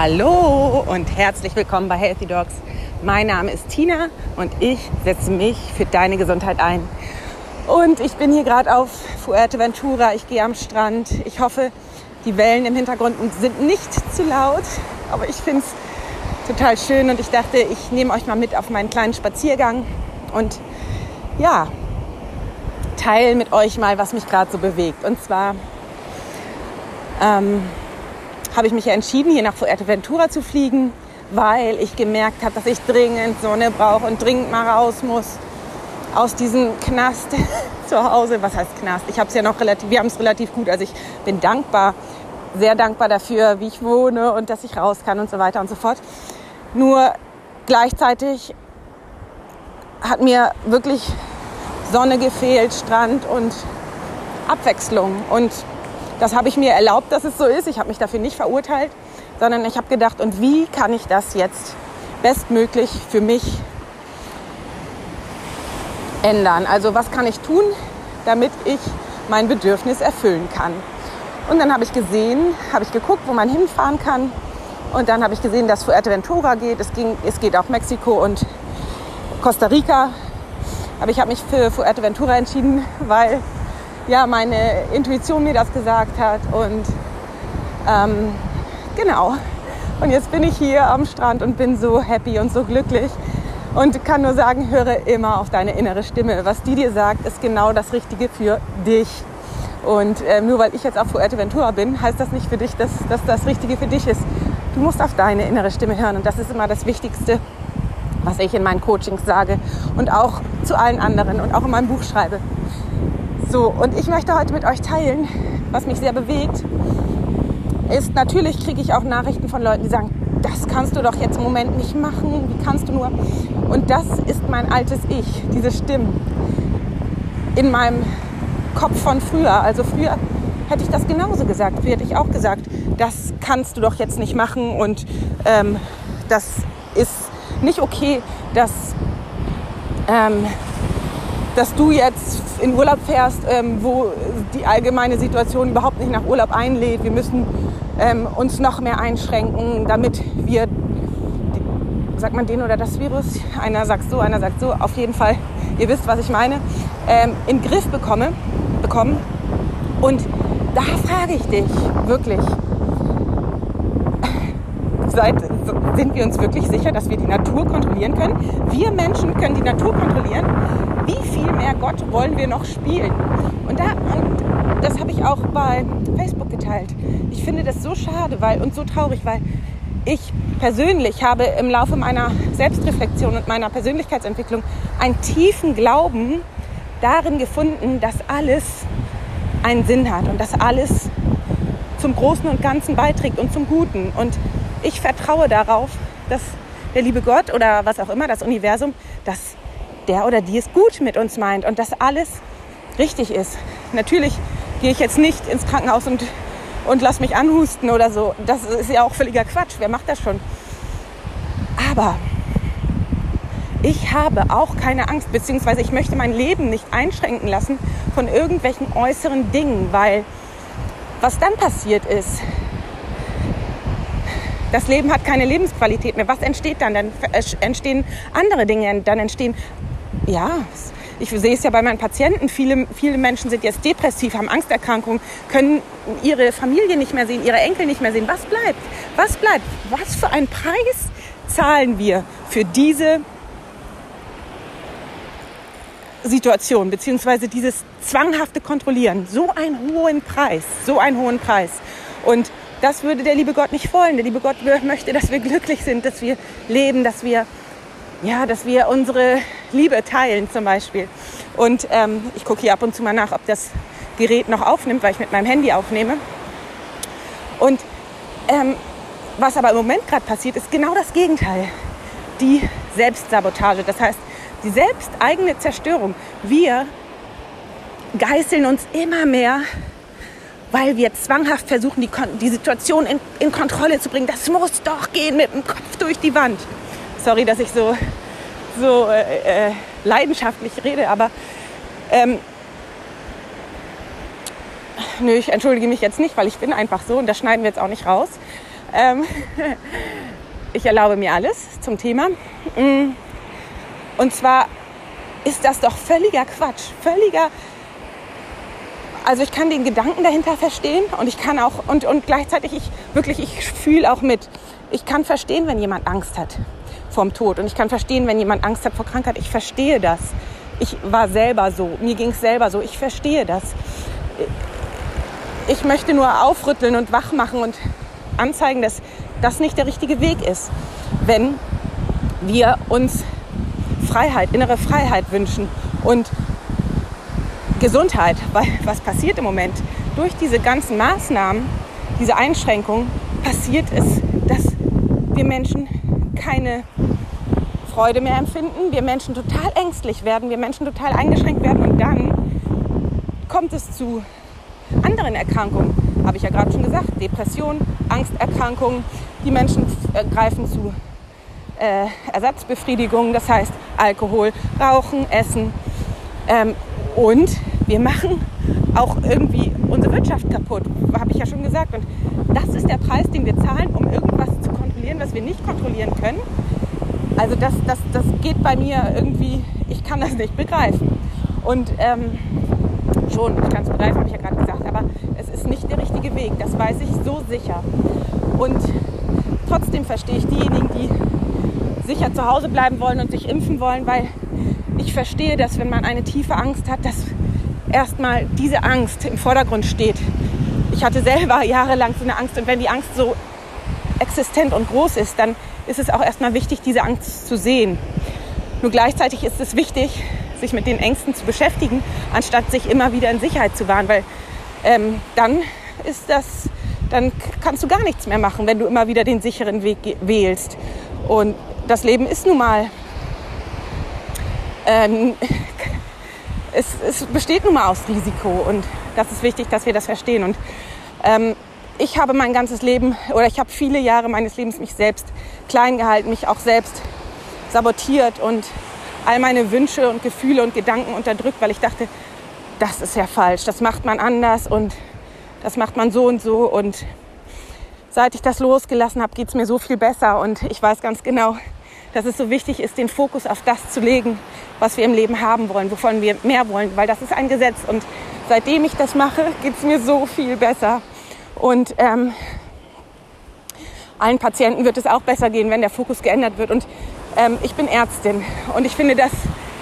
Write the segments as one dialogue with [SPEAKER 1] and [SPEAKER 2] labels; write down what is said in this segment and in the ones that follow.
[SPEAKER 1] Hallo und herzlich willkommen bei Healthy Dogs. Mein Name ist Tina und ich setze mich für deine Gesundheit ein. Und ich bin hier gerade auf Fuerteventura. Ich gehe am Strand. Ich hoffe, die Wellen im Hintergrund sind nicht zu laut, aber ich finde es total schön und ich dachte, ich nehme euch mal mit auf meinen kleinen Spaziergang und ja, teile mit euch mal, was mich gerade so bewegt. Und zwar ähm, habe ich mich ja entschieden, hier nach Fuerteventura zu fliegen, weil ich gemerkt habe, dass ich dringend Sonne brauche und dringend mal raus muss aus diesem Knast zu Hause. Was heißt Knast? Ich habe es ja noch relativ, wir haben es relativ gut. Also ich bin dankbar, sehr dankbar dafür, wie ich wohne und dass ich raus kann und so weiter und so fort. Nur gleichzeitig hat mir wirklich Sonne gefehlt, Strand und Abwechslung. Und das habe ich mir erlaubt, dass es so ist. Ich habe mich dafür nicht verurteilt, sondern ich habe gedacht, und wie kann ich das jetzt bestmöglich für mich ändern? Also was kann ich tun, damit ich mein Bedürfnis erfüllen kann? Und dann habe ich gesehen, habe ich geguckt, wo man hinfahren kann. Und dann habe ich gesehen, dass Fuerteventura geht. Es, ging, es geht auch Mexiko und Costa Rica. Aber ich habe mich für Fuerteventura entschieden, weil ja, meine Intuition mir das gesagt hat. Und ähm, genau. Und jetzt bin ich hier am Strand und bin so happy und so glücklich und kann nur sagen, höre immer auf deine innere Stimme. Was die dir sagt, ist genau das Richtige für dich. Und äh, nur weil ich jetzt auf Fuerteventura bin, heißt das nicht für dich, dass, dass das Richtige für dich ist. Du musst auf deine innere Stimme hören und das ist immer das Wichtigste, was ich in meinen Coachings sage und auch zu allen anderen und auch in meinem Buch schreibe. So, und ich möchte heute mit euch teilen, was mich sehr bewegt, ist, natürlich kriege ich auch Nachrichten von Leuten, die sagen, das kannst du doch jetzt im Moment nicht machen, wie kannst du nur? Und das ist mein altes Ich, diese Stimmen in meinem Kopf von früher. Also früher hätte ich das genauso gesagt. Früher hätte ich auch gesagt, das kannst du doch jetzt nicht machen und ähm, das ist nicht okay, dass ähm, dass du jetzt in Urlaub fährst, ähm, wo die allgemeine Situation überhaupt nicht nach Urlaub einlädt. Wir müssen ähm, uns noch mehr einschränken, damit wir, sagt man den oder das Virus, einer sagt so, einer sagt so, auf jeden Fall, ihr wisst, was ich meine, ähm, in Griff bekomme, bekommen. Und da frage ich dich wirklich, seid, sind wir uns wirklich sicher, dass wir die Natur kontrollieren können? Wir Menschen können die Natur kontrollieren. Wie viel mehr Gott wollen wir noch spielen? Und, da, und das habe ich auch bei Facebook geteilt. Ich finde das so schade weil, und so traurig, weil ich persönlich habe im Laufe meiner Selbstreflexion und meiner Persönlichkeitsentwicklung einen tiefen Glauben darin gefunden, dass alles einen Sinn hat und dass alles zum Großen und Ganzen beiträgt und zum Guten. Und ich vertraue darauf, dass der liebe Gott oder was auch immer, das Universum, dass der oder die es gut mit uns meint und dass alles richtig ist. Natürlich gehe ich jetzt nicht ins Krankenhaus und, und lass mich anhusten oder so. Das ist ja auch völliger Quatsch. Wer macht das schon? Aber ich habe auch keine Angst, beziehungsweise ich möchte mein Leben nicht einschränken lassen von irgendwelchen äußeren Dingen, weil was dann passiert ist, das Leben hat keine Lebensqualität mehr. Was entsteht dann? Dann entstehen andere Dinge. Dann entstehen, ja, ich sehe es ja bei meinen Patienten, viele, viele Menschen sind jetzt depressiv, haben Angsterkrankungen, können ihre Familie nicht mehr sehen, ihre Enkel nicht mehr sehen. Was bleibt? Was bleibt? Was für einen Preis zahlen wir für diese Situation, beziehungsweise dieses zwanghafte Kontrollieren? So einen hohen Preis, so einen hohen Preis. Und das würde der liebe Gott nicht wollen. Der liebe Gott möchte, dass wir glücklich sind, dass wir leben, dass wir, ja, dass wir unsere Liebe teilen zum Beispiel. Und ähm, ich gucke hier ab und zu mal nach, ob das Gerät noch aufnimmt, weil ich mit meinem Handy aufnehme. Und ähm, was aber im Moment gerade passiert, ist genau das Gegenteil. Die Selbstsabotage, das heißt die selbsteigene Zerstörung. Wir geißeln uns immer mehr weil wir zwanghaft versuchen, die, die Situation in, in, Kontrolle zu bringen. Das muss doch gehen mit dem Kopf durch die Wand. Sorry, dass ich so, so äh, äh, leidenschaftlich rede, aber ähm, nö, ich entschuldige mich jetzt nicht, weil ich bin einfach so und das schneiden wir jetzt auch nicht raus. Ähm, ich erlaube mir alles zum Thema. Mm. Und zwar ist das doch völliger Quatsch, völliger. Also ich kann den Gedanken dahinter verstehen und ich kann auch und, und gleichzeitig ich wirklich ich fühle auch mit. Ich kann verstehen, wenn jemand Angst hat vorm Tod und ich kann verstehen, wenn jemand Angst hat vor Krankheit. Ich verstehe das. Ich war selber so, mir ging es selber so. Ich verstehe das. Ich möchte nur aufrütteln und wach machen und anzeigen, dass das nicht der richtige Weg ist, wenn wir uns Freiheit, innere Freiheit wünschen und Gesundheit. Weil was passiert im Moment? Durch diese ganzen Maßnahmen, diese Einschränkungen, passiert es, dass wir Menschen keine Freude mehr empfinden, wir Menschen total ängstlich werden, wir Menschen total eingeschränkt werden und dann kommt es zu anderen Erkrankungen. Habe ich ja gerade schon gesagt, Depression, Angsterkrankungen. Die Menschen äh, greifen zu äh, Ersatzbefriedigung, das heißt Alkohol, Rauchen, Essen. Ähm, und wir machen auch irgendwie unsere Wirtschaft kaputt, habe ich ja schon gesagt. Und das ist der Preis, den wir zahlen, um irgendwas zu kontrollieren, was wir nicht kontrollieren können. Also das, das, das geht bei mir irgendwie, ich kann das nicht begreifen. Und ähm, schon, ich kann es begreifen, habe ich ja gerade gesagt, aber es ist nicht der richtige Weg, das weiß ich so sicher. Und trotzdem verstehe ich diejenigen, die sicher zu Hause bleiben wollen und sich impfen wollen, weil ich verstehe, dass wenn man eine tiefe Angst hat, dass erstmal diese Angst im Vordergrund steht. Ich hatte selber jahrelang so eine Angst und wenn die Angst so existent und groß ist, dann ist es auch erstmal wichtig, diese Angst zu sehen. Nur gleichzeitig ist es wichtig, sich mit den Ängsten zu beschäftigen, anstatt sich immer wieder in Sicherheit zu wahren, weil ähm, dann ist das, dann kannst du gar nichts mehr machen, wenn du immer wieder den sicheren Weg wählst. Und das Leben ist nun mal, ähm, es, es, besteht nun mal aus Risiko und das ist wichtig, dass wir das verstehen. Und ähm, ich habe mein ganzes Leben oder ich habe viele Jahre meines Lebens mich selbst klein gehalten, mich auch selbst sabotiert und all meine Wünsche und Gefühle und Gedanken unterdrückt, weil ich dachte, das ist ja falsch, das macht man anders und das macht man so und so. Und seit ich das losgelassen habe, geht es mir so viel besser und ich weiß ganz genau, dass es so wichtig ist, den Fokus auf das zu legen, was wir im Leben haben wollen, wovon wir mehr wollen, weil das ist ein Gesetz. Und seitdem ich das mache, geht es mir so viel besser. Und ähm, allen Patienten wird es auch besser gehen, wenn der Fokus geändert wird. Und ähm, ich bin Ärztin und ich finde, dass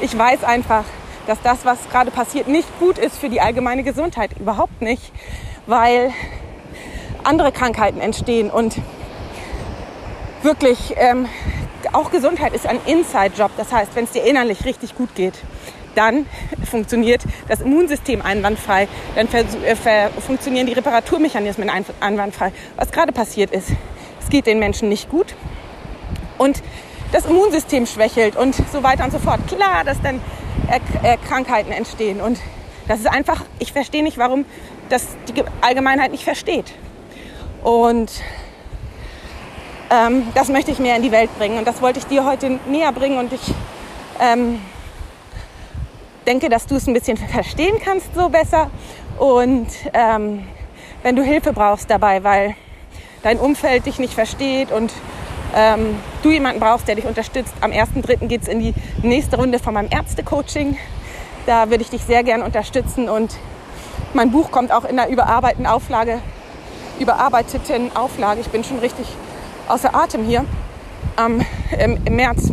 [SPEAKER 1] ich weiß einfach, dass das, was gerade passiert, nicht gut ist für die allgemeine Gesundheit. Überhaupt nicht, weil andere Krankheiten entstehen und wirklich ähm, auch Gesundheit ist ein Inside-Job. Das heißt, wenn es dir innerlich richtig gut geht, dann funktioniert das Immunsystem einwandfrei, dann äh, funktionieren die Reparaturmechanismen einwandfrei. Was gerade passiert ist, es geht den Menschen nicht gut und das Immunsystem schwächelt und so weiter und so fort. Klar, dass dann äh, Krankheiten entstehen und das ist einfach, ich verstehe nicht, warum das die Allgemeinheit nicht versteht. Und ähm, das möchte ich mehr in die Welt bringen und das wollte ich dir heute näher bringen und ich ähm, denke, dass du es ein bisschen verstehen kannst so besser und ähm, wenn du Hilfe brauchst dabei, weil dein Umfeld dich nicht versteht und ähm, du jemanden brauchst, der dich unterstützt. Am 1.3. geht es in die nächste Runde von meinem Ärzte-Coaching. Da würde ich dich sehr gern unterstützen und mein Buch kommt auch in der überarbeiteten Auflage, überarbeiteten Auflage. Ich bin schon richtig außer Atem hier ähm, im, im März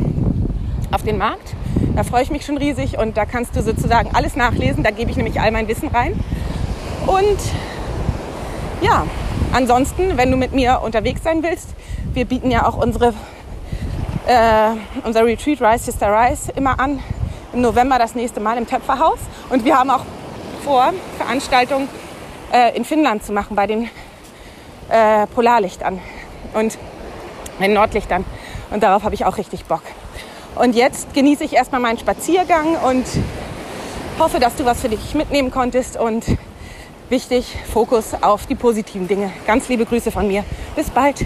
[SPEAKER 1] auf den Markt. Da freue ich mich schon riesig und da kannst du sozusagen alles nachlesen. Da gebe ich nämlich all mein Wissen rein. Und ja, ansonsten, wenn du mit mir unterwegs sein willst, wir bieten ja auch unsere, äh, unser Retreat Rise Sister Rise immer an. Im November das nächste Mal im Töpferhaus. Und wir haben auch vor, Veranstaltungen äh, in Finnland zu machen bei den äh, Polarlichtern. Und den Nordlichtern. Und darauf habe ich auch richtig Bock. Und jetzt genieße ich erstmal meinen Spaziergang und hoffe, dass du was für dich mitnehmen konntest. Und wichtig, Fokus auf die positiven Dinge. Ganz liebe Grüße von mir. Bis bald.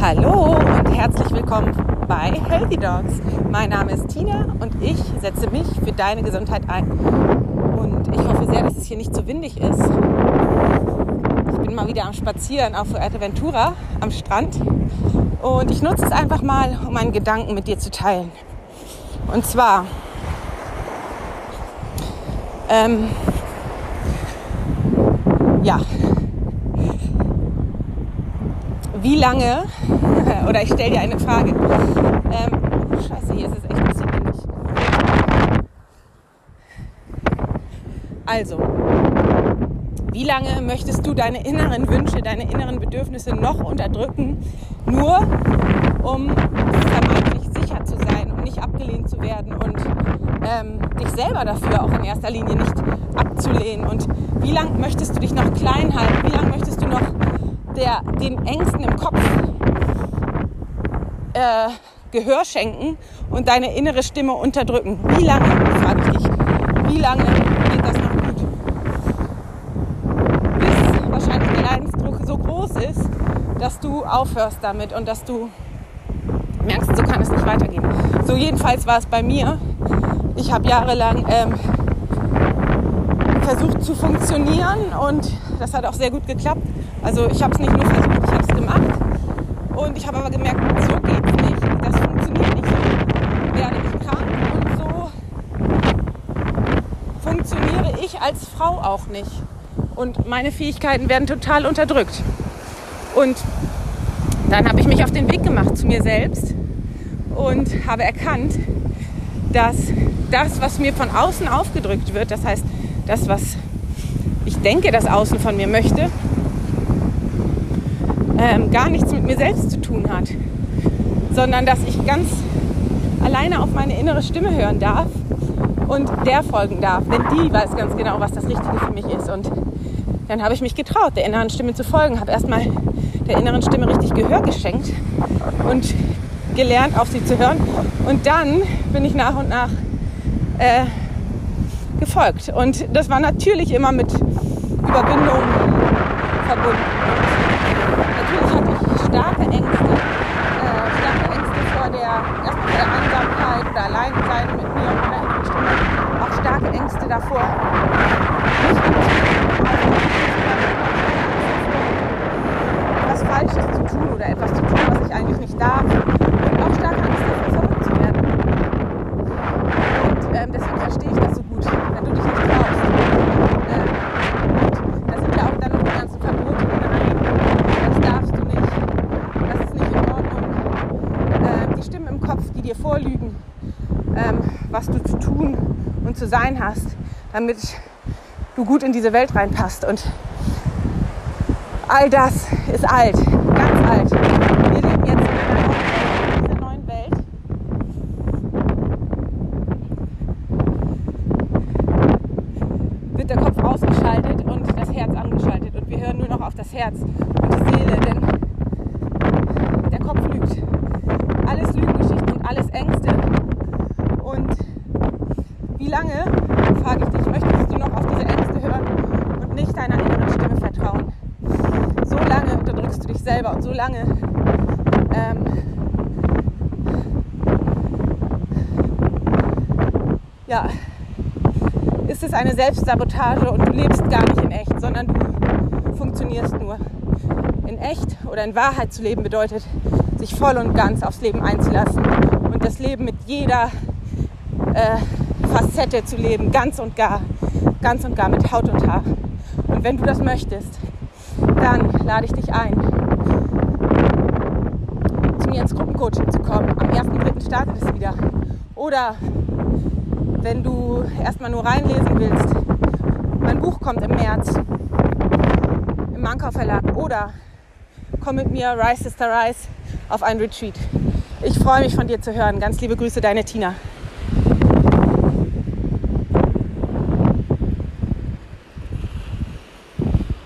[SPEAKER 1] Hallo und herzlich willkommen bei Healthy Dogs. Mein Name ist Tina und ich setze mich für deine Gesundheit ein. Und ich hoffe sehr, dass es hier nicht zu windig ist. Ich bin mal wieder am Spazieren auf Fuerteventura am Strand und ich nutze es einfach mal, um meinen Gedanken mit dir zu teilen. Und zwar, ähm, ja, wie lange, oder ich stelle dir eine Frage, ähm, oh, scheiße, hier ist es echt ein bisschen. Also, wie lange möchtest du deine inneren Wünsche, deine inneren Bedürfnisse noch unterdrücken, nur um vermeintlich sicher zu sein und nicht abgelehnt zu werden und ähm, dich selber dafür auch in erster Linie nicht abzulehnen? Und wie lange möchtest du dich noch klein halten? Wie lange möchtest du noch der, den Ängsten im Kopf äh, Gehör schenken und deine innere Stimme unterdrücken. Wie lange, frage ich dich, wie lange geht das noch gut? Bis wahrscheinlich der Leidensdruck so groß ist, dass du aufhörst damit und dass du merkst, so kann es nicht weitergehen. So jedenfalls war es bei mir. Ich habe jahrelang ähm, versucht zu funktionieren und das hat auch sehr gut geklappt. Also ich habe es nicht nur versucht, ich habe es gemacht. Und ich habe aber gemerkt, so geht es nicht. Das funktioniert nicht so. Werde ich krank und so funktioniere ich als Frau auch nicht. Und meine Fähigkeiten werden total unterdrückt. Und dann habe ich mich auf den Weg gemacht zu mir selbst und habe erkannt, dass das, was mir von außen aufgedrückt wird, das heißt, das, was ich denke, das Außen von mir möchte, ähm, gar nichts mit mir selbst zu tun hat, sondern dass ich ganz alleine auf meine innere Stimme hören darf und der folgen darf, denn die weiß ganz genau, was das Richtige für mich ist. Und dann habe ich mich getraut, der inneren Stimme zu folgen, habe erstmal der inneren Stimme richtig Gehör geschenkt und gelernt, auf sie zu hören. Und dann bin ich nach und nach äh, gefolgt. Und das war natürlich immer mit Überwindung verbunden starke Ängste, äh, starke Ängste vor der, erstmal der Einsamkeit oder Alleinsein mit mir und meiner inneren Stimme, auch starke Ängste davor, etwas Falsches zu tun oder etwas zu tun, was ich eigentlich nicht darf. Und auch starke Angst davor, verrückt zu werden. Und ähm, deswegen verstehe ich das so gut, wenn du dich nicht traust. Ähm, da sind ja auch dann noch die ganzen Verbote mit rein. Das darfst du nicht. Kopf, die dir vorlügen, ähm, was du zu tun und zu sein hast, damit du gut in diese Welt reinpasst. Und all das ist alt, alt. Wir leben jetzt in dieser neuen Welt. Wird der Kopf ausgeschaltet und das Herz angeschaltet. Und wir hören nur noch auf das Herz und die Seele, denn der Kopf lügt. Alles Lügengeschichten und alles Ängste. Und wie lange, frage ich dich, möchtest du noch auf diese Ängste hören und nicht deiner inneren Stimme vertrauen? So lange unterdrückst du lange ähm, ja, ist es eine Selbstsabotage und du lebst gar nicht in echt, sondern du funktionierst nur. In echt oder in Wahrheit zu leben bedeutet, sich voll und ganz aufs Leben einzulassen und das Leben mit jeder äh, Facette zu leben, ganz und gar, ganz und gar mit Haut und Haar. Und wenn du das möchtest, dann lade ich dich ein, zu Gruppencoaching zu kommen. Am 1.3. startet es wieder. Oder wenn du erstmal nur reinlesen willst, mein Buch kommt im März im Mankau Verlag. Oder komm mit mir, Rise Sister Rise auf ein Retreat. Ich freue mich von dir zu hören. Ganz liebe Grüße, deine Tina.